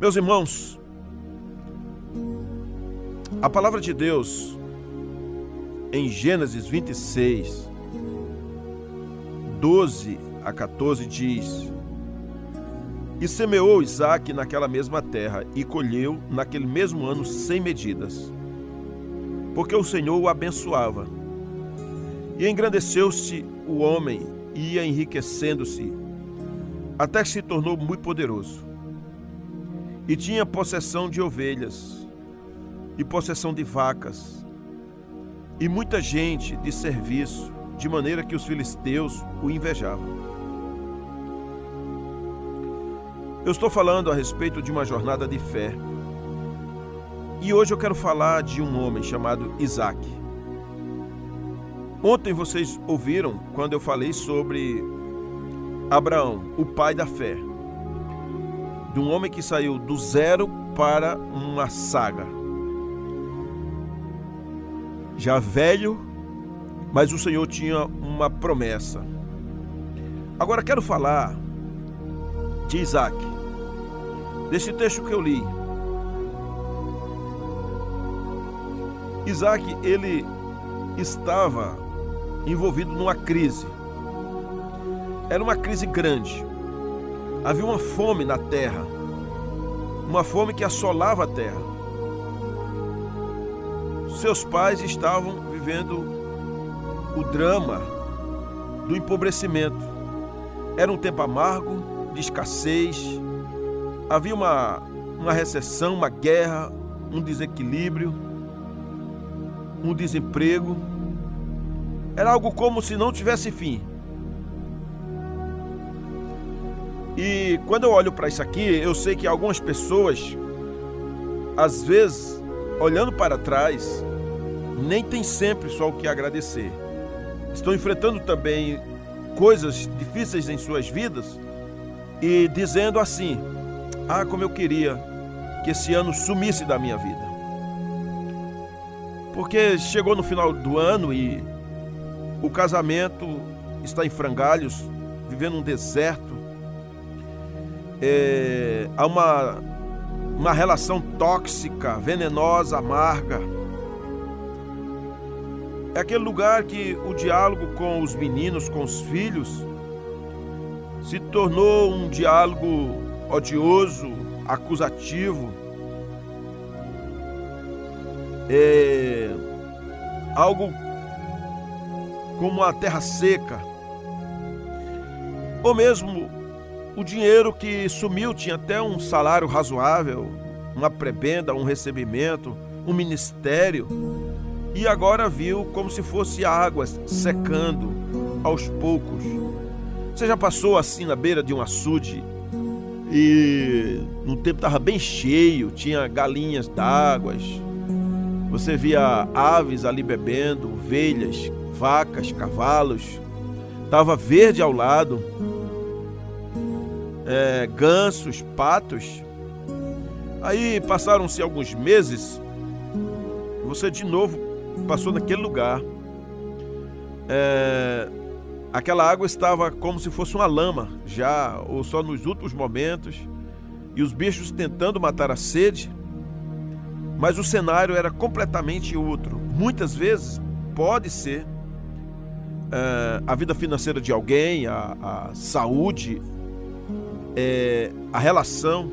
Meus irmãos, a palavra de Deus em Gênesis 26, 12 a 14 diz: E semeou Isaac naquela mesma terra e colheu naquele mesmo ano sem medidas, porque o Senhor o abençoava. E engrandeceu-se o homem, ia enriquecendo-se, até que se tornou muito poderoso. E tinha possessão de ovelhas, e possessão de vacas, e muita gente de serviço, de maneira que os filisteus o invejavam. Eu estou falando a respeito de uma jornada de fé. E hoje eu quero falar de um homem chamado Isaac. Ontem vocês ouviram quando eu falei sobre Abraão, o pai da fé. De um homem que saiu do zero para uma saga. Já velho, mas o Senhor tinha uma promessa. Agora quero falar de Isaac, desse texto que eu li. Isaac, ele estava envolvido numa crise. Era uma crise grande. Havia uma fome na terra, uma fome que assolava a terra. Seus pais estavam vivendo o drama do empobrecimento. Era um tempo amargo, de escassez, havia uma, uma recessão, uma guerra, um desequilíbrio, um desemprego. Era algo como se não tivesse fim. E quando eu olho para isso aqui, eu sei que algumas pessoas, às vezes, olhando para trás, nem tem sempre só o que agradecer. Estão enfrentando também coisas difíceis em suas vidas e dizendo assim: Ah, como eu queria que esse ano sumisse da minha vida. Porque chegou no final do ano e o casamento está em frangalhos, vivendo um deserto. É, uma, uma relação tóxica, venenosa, amarga. É aquele lugar que o diálogo com os meninos, com os filhos, se tornou um diálogo odioso, acusativo. É algo como a terra seca. Ou mesmo o dinheiro que sumiu tinha até um salário razoável, uma prebenda, um recebimento, um ministério, e agora viu como se fosse águas secando aos poucos. Você já passou assim na beira de um açude? E no tempo estava bem cheio, tinha galinhas d'águas, você via aves ali bebendo, ovelhas, vacas, cavalos, estava verde ao lado, é, gansos, patos. Aí passaram-se alguns meses, você de novo passou naquele lugar. É, aquela água estava como se fosse uma lama, já ou só nos últimos momentos, e os bichos tentando matar a sede, mas o cenário era completamente outro. Muitas vezes pode ser é, a vida financeira de alguém, a, a saúde, é, a relação.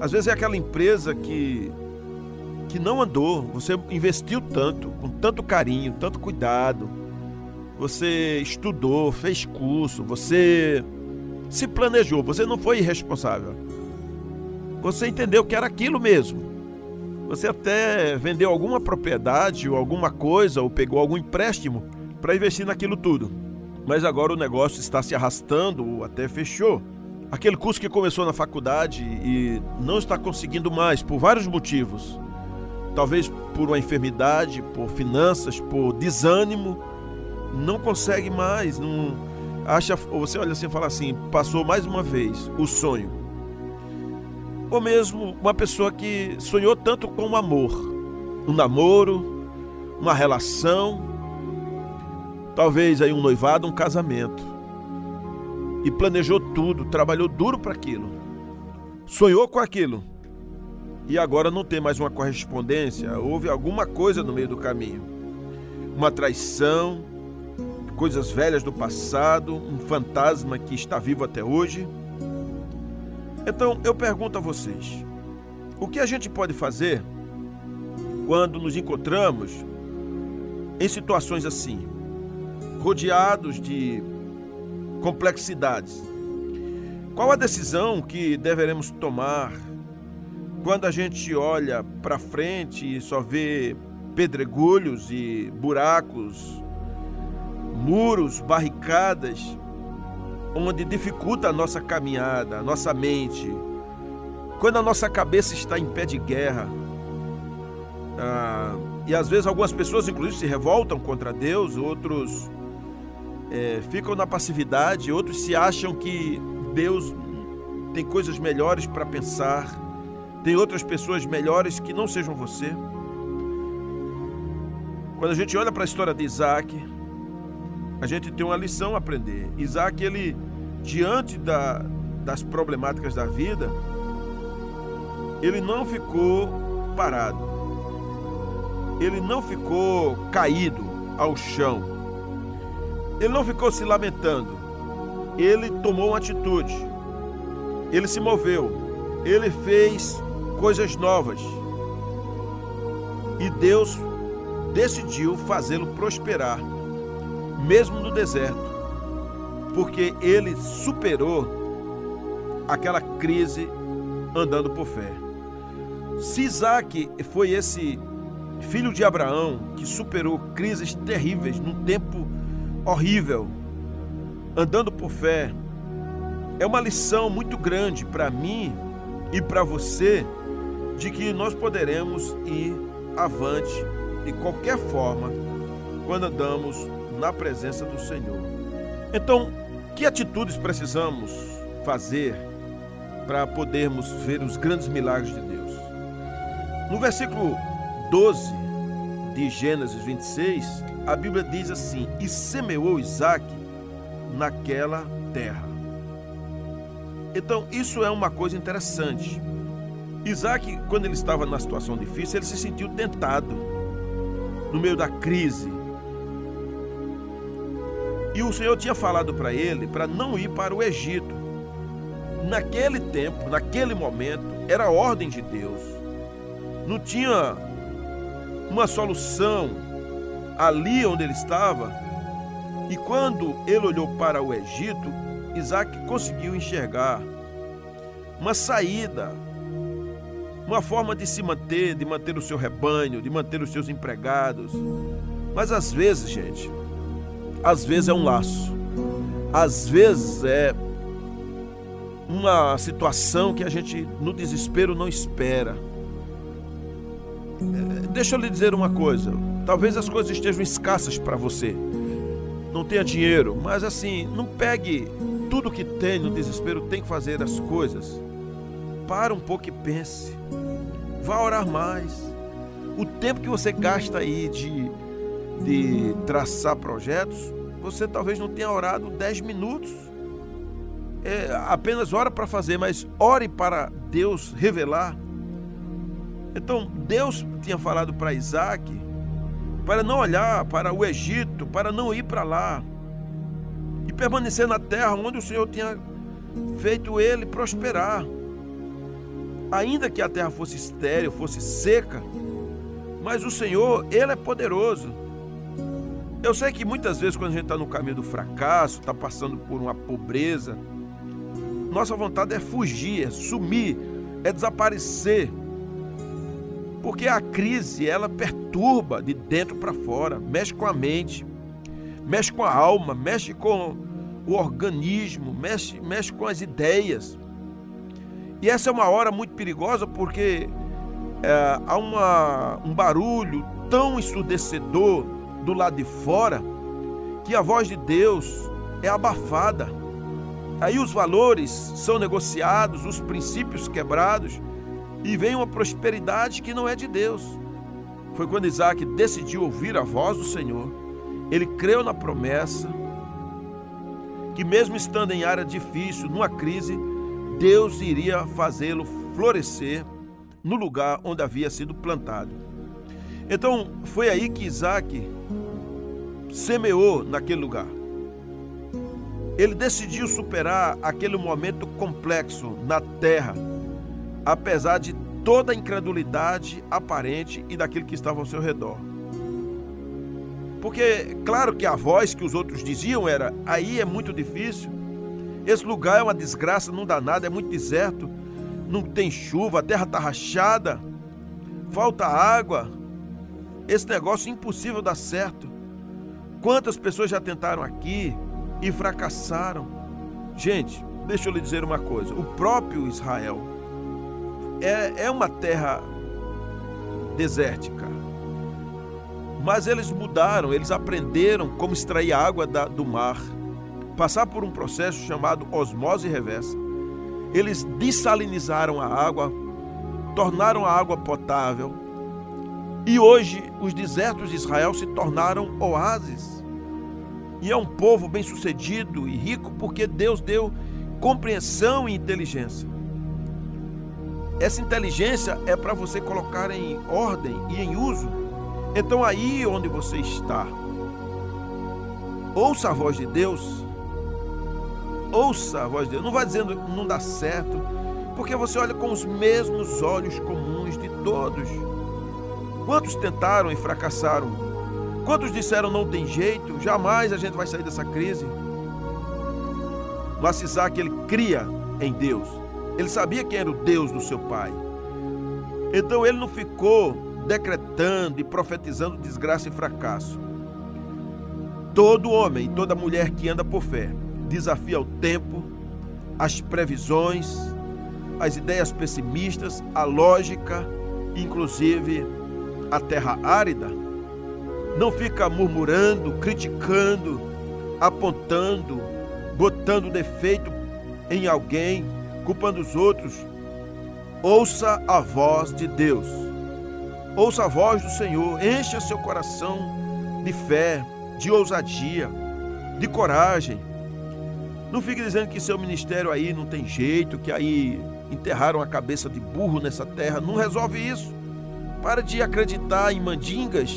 Às vezes é aquela empresa que que não andou, você investiu tanto, com tanto carinho, tanto cuidado, você estudou, fez curso, você se planejou, você não foi irresponsável. Você entendeu que era aquilo mesmo. Você até vendeu alguma propriedade ou alguma coisa ou pegou algum empréstimo para investir naquilo tudo. Mas agora o negócio está se arrastando ou até fechou. Aquele curso que começou na faculdade e não está conseguindo mais por vários motivos talvez por uma enfermidade, por finanças, por desânimo, não consegue mais, não acha, você olha assim e fala assim, passou mais uma vez o sonho. Ou mesmo uma pessoa que sonhou tanto com o amor, um namoro, uma relação, talvez aí um noivado, um casamento. E planejou tudo, trabalhou duro para aquilo. sonhou com aquilo e agora não tem mais uma correspondência, houve alguma coisa no meio do caminho. Uma traição, coisas velhas do passado, um fantasma que está vivo até hoje. Então eu pergunto a vocês: o que a gente pode fazer quando nos encontramos em situações assim, rodeados de complexidades? Qual a decisão que deveremos tomar quando a gente olha para frente e só vê pedregulhos e buracos, muros, barricadas, onde dificulta a nossa caminhada, a nossa mente, quando a nossa cabeça está em pé de guerra, ah, e às vezes algumas pessoas, inclusive, se revoltam contra Deus, outros é, ficam na passividade, outros se acham que Deus tem coisas melhores para pensar, tem outras pessoas melhores que não sejam você. Quando a gente olha para a história de Isaac, a gente tem uma lição a aprender. Isaac, ele, diante da, das problemáticas da vida, ele não ficou parado. Ele não ficou caído ao chão. Ele não ficou se lamentando. Ele tomou uma atitude ele se moveu, ele fez coisas novas. E Deus decidiu fazê-lo prosperar, mesmo no deserto, porque ele superou aquela crise andando por fé. Se Isaac foi esse filho de Abraão que superou crises terríveis num tempo horrível, andando por fé, é uma lição muito grande para mim e para você de que nós poderemos ir avante de qualquer forma quando andamos na presença do Senhor. Então, que atitudes precisamos fazer para podermos ver os grandes milagres de Deus? No versículo 12 de Gênesis 26, a Bíblia diz assim: E semeou Isaac naquela terra. Então, isso é uma coisa interessante. Isaac, quando ele estava na situação difícil, ele se sentiu tentado no meio da crise. E o Senhor tinha falado para ele para não ir para o Egito. Naquele tempo, naquele momento, era ordem de Deus. Não tinha uma solução ali onde ele estava. E quando ele olhou para o Egito, Isaac conseguiu enxergar uma saída, uma forma de se manter, de manter o seu rebanho, de manter os seus empregados. Mas às vezes, gente, às vezes é um laço, às vezes é uma situação que a gente no desespero não espera. Deixa eu lhe dizer uma coisa: talvez as coisas estejam escassas para você, não tenha dinheiro, mas assim, não pegue tudo que tem no desespero tem que fazer as coisas. Para um pouco e pense. Vá orar mais. O tempo que você gasta aí de, de traçar projetos, você talvez não tenha orado 10 minutos. É, apenas ora para fazer, mas ore para Deus revelar. Então, Deus tinha falado para Isaac para não olhar para o Egito, para não ir para lá e permanecer na terra onde o Senhor tinha feito ele prosperar. Ainda que a terra fosse estéril, fosse seca, mas o Senhor, Ele é poderoso. Eu sei que muitas vezes, quando a gente está no caminho do fracasso, está passando por uma pobreza, nossa vontade é fugir, é sumir, é desaparecer. Porque a crise, ela perturba de dentro para fora, mexe com a mente mexe com a alma, mexe com o organismo, mexe, mexe com as ideias. E essa é uma hora muito perigosa porque é, há uma, um barulho tão ensurdecedor do lado de fora que a voz de Deus é abafada. Aí os valores são negociados, os princípios quebrados e vem uma prosperidade que não é de Deus. Foi quando Isaac decidiu ouvir a voz do Senhor ele creu na promessa que, mesmo estando em área difícil, numa crise, Deus iria fazê-lo florescer no lugar onde havia sido plantado. Então foi aí que Isaac semeou naquele lugar. Ele decidiu superar aquele momento complexo na terra, apesar de toda a incredulidade aparente e daquilo que estava ao seu redor. Porque, claro que a voz que os outros diziam era: aí é muito difícil, esse lugar é uma desgraça, não dá nada, é muito deserto, não tem chuva, a terra está rachada, falta água, esse negócio é impossível dar certo. Quantas pessoas já tentaram aqui e fracassaram? Gente, deixa eu lhe dizer uma coisa: o próprio Israel é, é uma terra desértica. Mas eles mudaram, eles aprenderam como extrair água da, do mar, passar por um processo chamado osmose reversa. Eles dessalinizaram a água, tornaram a água potável, e hoje os desertos de Israel se tornaram oásis. E é um povo bem-sucedido e rico porque Deus deu compreensão e inteligência. Essa inteligência é para você colocar em ordem e em uso. Então aí onde você está, ouça a voz de Deus. Ouça a voz de Deus. Não vai dizendo não dá certo, porque você olha com os mesmos olhos comuns de todos. Quantos tentaram e fracassaram? Quantos disseram não tem jeito, jamais a gente vai sair dessa crise? Mas Isaac, ele cria em Deus. Ele sabia quem era o Deus do seu pai. Então ele não ficou decretando e profetizando desgraça e fracasso. Todo homem, toda mulher que anda por fé, desafia o tempo, as previsões, as ideias pessimistas, a lógica, inclusive a terra árida, não fica murmurando, criticando, apontando, botando defeito em alguém, culpando os outros. Ouça a voz de Deus. Ouça a voz do Senhor. Encha seu coração de fé, de ousadia, de coragem. Não fique dizendo que seu ministério aí não tem jeito, que aí enterraram a cabeça de burro nessa terra. Não resolve isso. Para de acreditar em mandingas,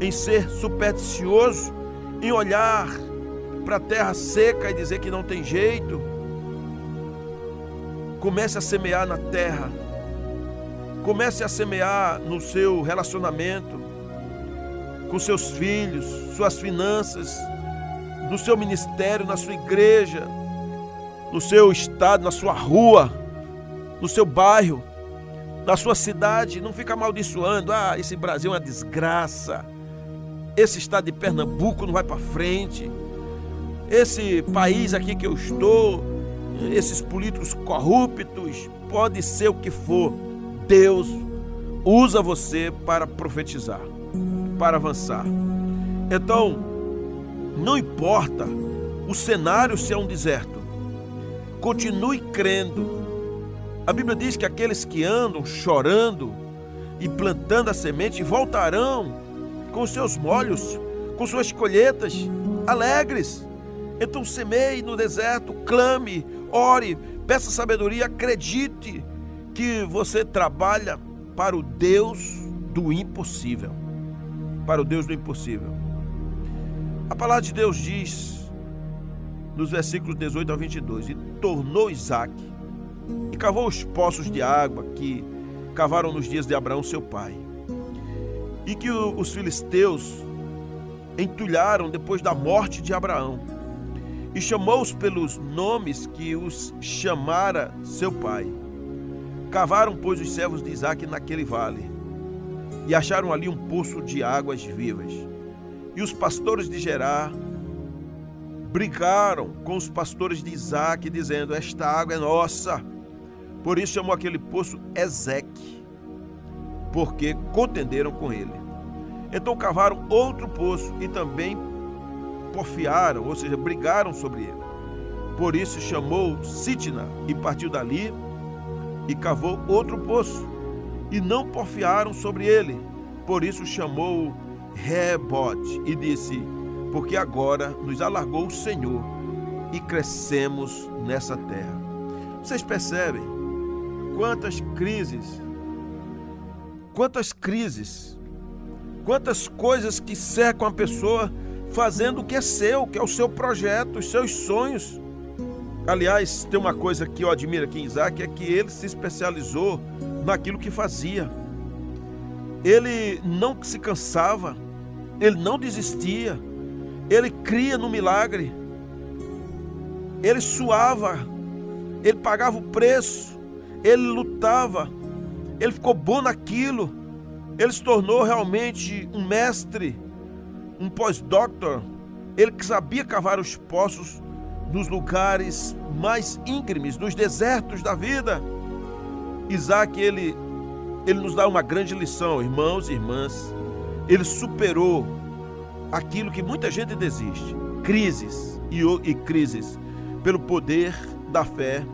em ser supersticioso, em olhar para a terra seca e dizer que não tem jeito. Comece a semear na terra. Comece a semear no seu relacionamento, com seus filhos, suas finanças, no seu ministério, na sua igreja, no seu estado, na sua rua, no seu bairro na sua cidade, não fica amaldiçoando. Ah, esse Brasil é uma desgraça. Esse estado de Pernambuco não vai para frente. Esse país aqui que eu estou, esses políticos corruptos, pode ser o que for. Deus usa você para profetizar, para avançar. Então, não importa o cenário se é um deserto. Continue crendo a Bíblia diz que aqueles que andam chorando e plantando a semente voltarão com seus molhos, com suas colheitas alegres. Então semeie no deserto, clame, ore, peça sabedoria, acredite que você trabalha para o Deus do impossível. Para o Deus do impossível. A palavra de Deus diz nos versículos 18 a 22: E tornou Isaac e cavou os poços de água que cavaram nos dias de Abraão, seu pai. E que os filisteus entulharam depois da morte de Abraão. E chamou-os pelos nomes que os chamara seu pai. Cavaram, pois, os servos de Isaac naquele vale, e acharam ali um poço de águas vivas. E os pastores de Gerar brigaram com os pastores de Isaac, dizendo: Esta água é nossa. Por isso chamou aquele poço Ezeque, porque contenderam com ele. Então cavaram outro poço e também porfiaram, ou seja, brigaram sobre ele. Por isso chamou Sitna e partiu dali e cavou outro poço e não porfiaram sobre ele. Por isso chamou Rebote e disse: Porque agora nos alargou o Senhor e crescemos nessa terra. Vocês percebem quantas crises, quantas crises, quantas coisas que cercam a pessoa fazendo o que é seu, que é o seu projeto, os seus sonhos. Aliás, tem uma coisa que eu admiro aqui em Isaac, é que ele se especializou naquilo que fazia. Ele não se cansava, ele não desistia, ele cria no milagre, ele suava, ele pagava o preço, ele lutava, ele ficou bom naquilo, ele se tornou realmente um mestre, um pós-doctor, ele que sabia cavar os poços nos lugares mais íngremes, nos desertos da vida. Isaac, ele, ele nos dá uma grande lição, irmãos e irmãs. Ele superou aquilo que muita gente desiste, crises e, e crises, pelo poder da fé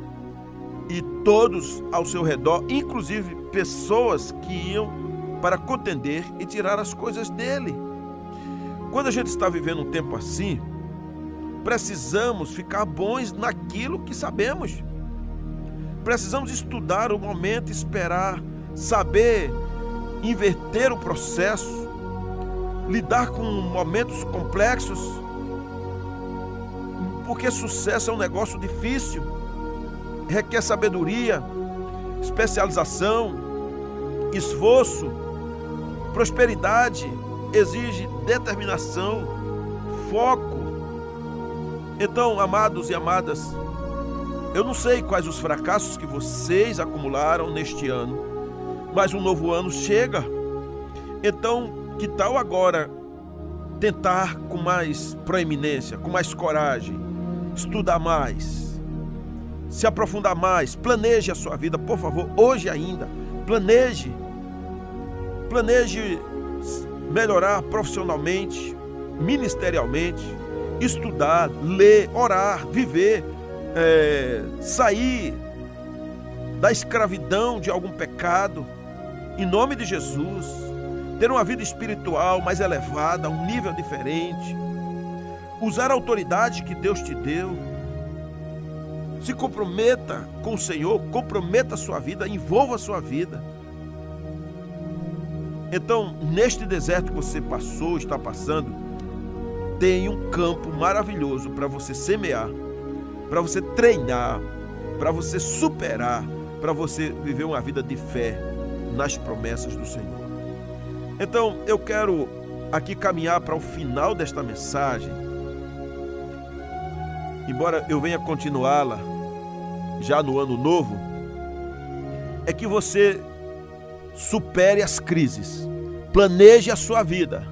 e todos ao seu redor, inclusive pessoas que iam para contender e tirar as coisas dele. Quando a gente está vivendo um tempo assim, precisamos ficar bons naquilo que sabemos. Precisamos estudar o momento, esperar, saber inverter o processo, lidar com momentos complexos, porque sucesso é um negócio difícil, requer sabedoria, especialização, esforço, prosperidade, exige determinação, foco. Então, amados e amadas, eu não sei quais os fracassos que vocês acumularam neste ano, mas um novo ano chega. Então, que tal agora tentar com mais proeminência, com mais coragem, estudar mais, se aprofundar mais, planeje a sua vida, por favor, hoje ainda. Planeje. Planeje melhorar profissionalmente, ministerialmente, estudar, ler, orar, viver, é, sair da escravidão de algum pecado, em nome de Jesus ter uma vida espiritual mais elevada, um nível diferente, usar a autoridade que Deus te deu. Se comprometa com o Senhor, comprometa a sua vida, envolva a sua vida. Então, neste deserto que você passou, está passando, tem um campo maravilhoso para você semear, para você treinar, para você superar, para você viver uma vida de fé nas promessas do Senhor. Então, eu quero aqui caminhar para o final desta mensagem. Embora eu venha continuá-la já no ano novo, é que você supere as crises, planeje a sua vida,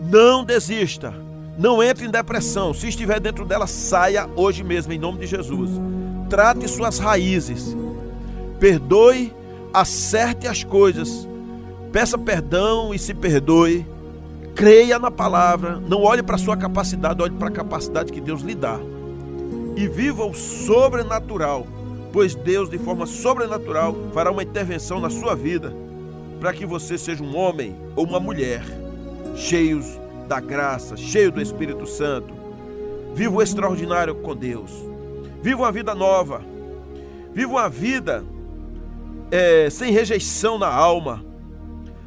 não desista, não entre em depressão. Se estiver dentro dela, saia hoje mesmo, em nome de Jesus. Trate suas raízes, perdoe, acerte as coisas Peça perdão e se perdoe. Creia na palavra. Não olhe para sua capacidade, olhe para a capacidade que Deus lhe dá. E viva o sobrenatural, pois Deus, de forma sobrenatural, fará uma intervenção na sua vida para que você seja um homem ou uma mulher cheios da graça, cheio do Espírito Santo. Viva o extraordinário com Deus. Viva uma vida nova. Viva uma vida é, sem rejeição na alma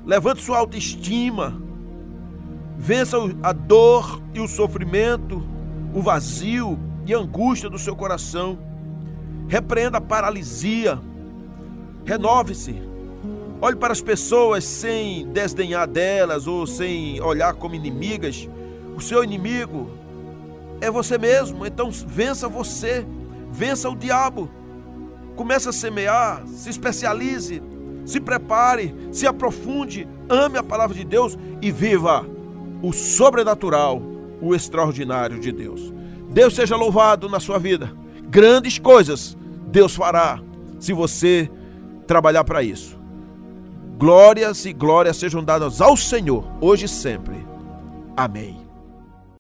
levante sua autoestima, vença a dor e o sofrimento, o vazio e a angústia do seu coração, repreenda a paralisia, renove-se, olhe para as pessoas sem desdenhar delas ou sem olhar como inimigas, o seu inimigo é você mesmo, então vença você, vença o diabo. Comece a semear, se especialize, se prepare, se aprofunde, ame a palavra de Deus e viva o sobrenatural, o extraordinário de Deus. Deus seja louvado na sua vida. Grandes coisas Deus fará se você trabalhar para isso. Glórias e glórias sejam dadas ao Senhor, hoje e sempre. Amém.